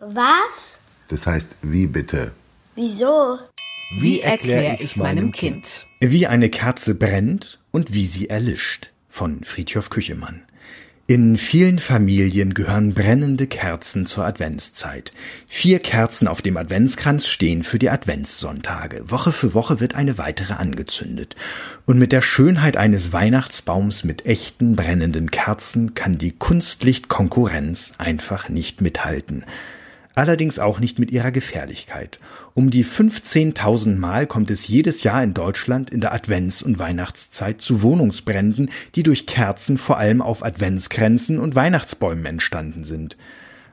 Was? Das heißt, wie bitte? Wieso? Wie erkläre ich's meinem Kind? Wie eine Kerze brennt und wie sie erlischt von Friedhof Küchemann. In vielen Familien gehören brennende Kerzen zur Adventszeit. Vier Kerzen auf dem Adventskranz stehen für die Adventssonntage. Woche für Woche wird eine weitere angezündet. Und mit der Schönheit eines Weihnachtsbaums mit echten brennenden Kerzen kann die Kunstlichtkonkurrenz einfach nicht mithalten allerdings auch nicht mit ihrer Gefährlichkeit. Um die 15.000 Mal kommt es jedes Jahr in Deutschland in der Advents- und Weihnachtszeit zu Wohnungsbränden, die durch Kerzen vor allem auf Adventskränzen und Weihnachtsbäumen entstanden sind.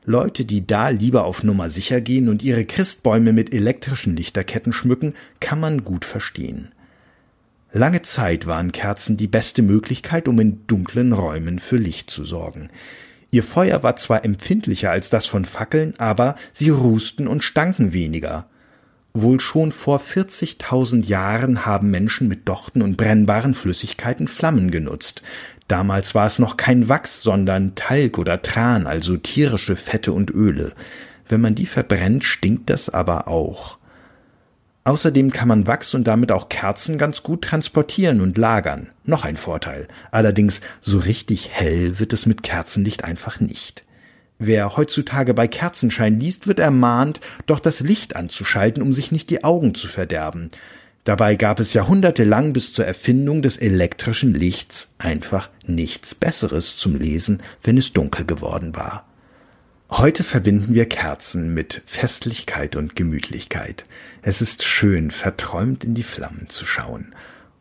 Leute, die da lieber auf Nummer sicher gehen und ihre Christbäume mit elektrischen Lichterketten schmücken, kann man gut verstehen. Lange Zeit waren Kerzen die beste Möglichkeit, um in dunklen Räumen für Licht zu sorgen. Ihr Feuer war zwar empfindlicher als das von Fackeln, aber sie rußten und stanken weniger. Wohl schon vor 40.000 Jahren haben Menschen mit Dochten und brennbaren Flüssigkeiten Flammen genutzt. Damals war es noch kein Wachs, sondern Talg oder Tran, also tierische Fette und Öle. Wenn man die verbrennt, stinkt das aber auch. Außerdem kann man Wachs und damit auch Kerzen ganz gut transportieren und lagern. Noch ein Vorteil. Allerdings so richtig hell wird es mit Kerzenlicht einfach nicht. Wer heutzutage bei Kerzenschein liest, wird ermahnt, doch das Licht anzuschalten, um sich nicht die Augen zu verderben. Dabei gab es jahrhundertelang bis zur Erfindung des elektrischen Lichts einfach nichts Besseres zum Lesen, wenn es dunkel geworden war. Heute verbinden wir Kerzen mit Festlichkeit und Gemütlichkeit. Es ist schön, verträumt in die Flammen zu schauen.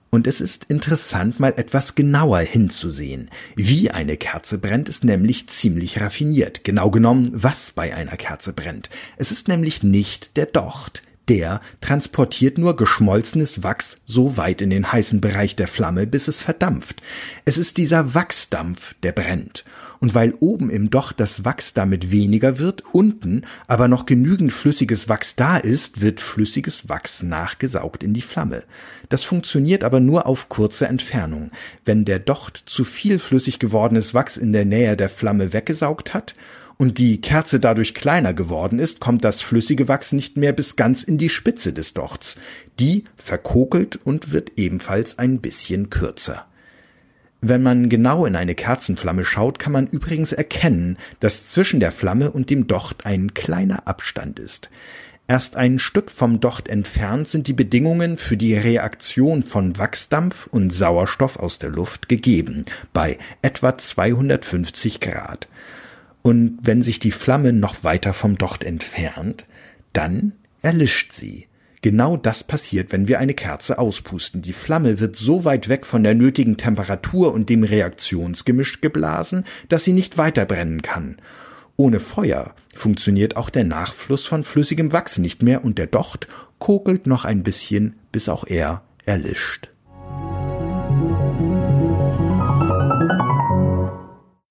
Und es ist interessant, mal etwas genauer hinzusehen. Wie eine Kerze brennt, ist nämlich ziemlich raffiniert. Genau genommen, was bei einer Kerze brennt. Es ist nämlich nicht der Docht. Der transportiert nur geschmolzenes Wachs so weit in den heißen Bereich der Flamme, bis es verdampft. Es ist dieser Wachsdampf, der brennt und weil oben im Docht das Wachs damit weniger wird, unten aber noch genügend flüssiges Wachs da ist, wird flüssiges Wachs nachgesaugt in die Flamme. Das funktioniert aber nur auf kurze Entfernung. Wenn der Docht zu viel flüssig gewordenes Wachs in der Nähe der Flamme weggesaugt hat, und die Kerze dadurch kleiner geworden ist, kommt das flüssige Wachs nicht mehr bis ganz in die Spitze des Dochts. Die verkokelt und wird ebenfalls ein bisschen kürzer. Wenn man genau in eine Kerzenflamme schaut, kann man übrigens erkennen, dass zwischen der Flamme und dem Docht ein kleiner Abstand ist. Erst ein Stück vom Docht entfernt sind die Bedingungen für die Reaktion von Wachsdampf und Sauerstoff aus der Luft gegeben, bei etwa 250 Grad. Und wenn sich die Flamme noch weiter vom Docht entfernt, dann erlischt sie. Genau das passiert, wenn wir eine Kerze auspusten. Die Flamme wird so weit weg von der nötigen Temperatur und dem Reaktionsgemisch geblasen, dass sie nicht weiter brennen kann. Ohne Feuer funktioniert auch der Nachfluss von flüssigem Wachs nicht mehr und der Docht kokelt noch ein bisschen, bis auch er erlischt.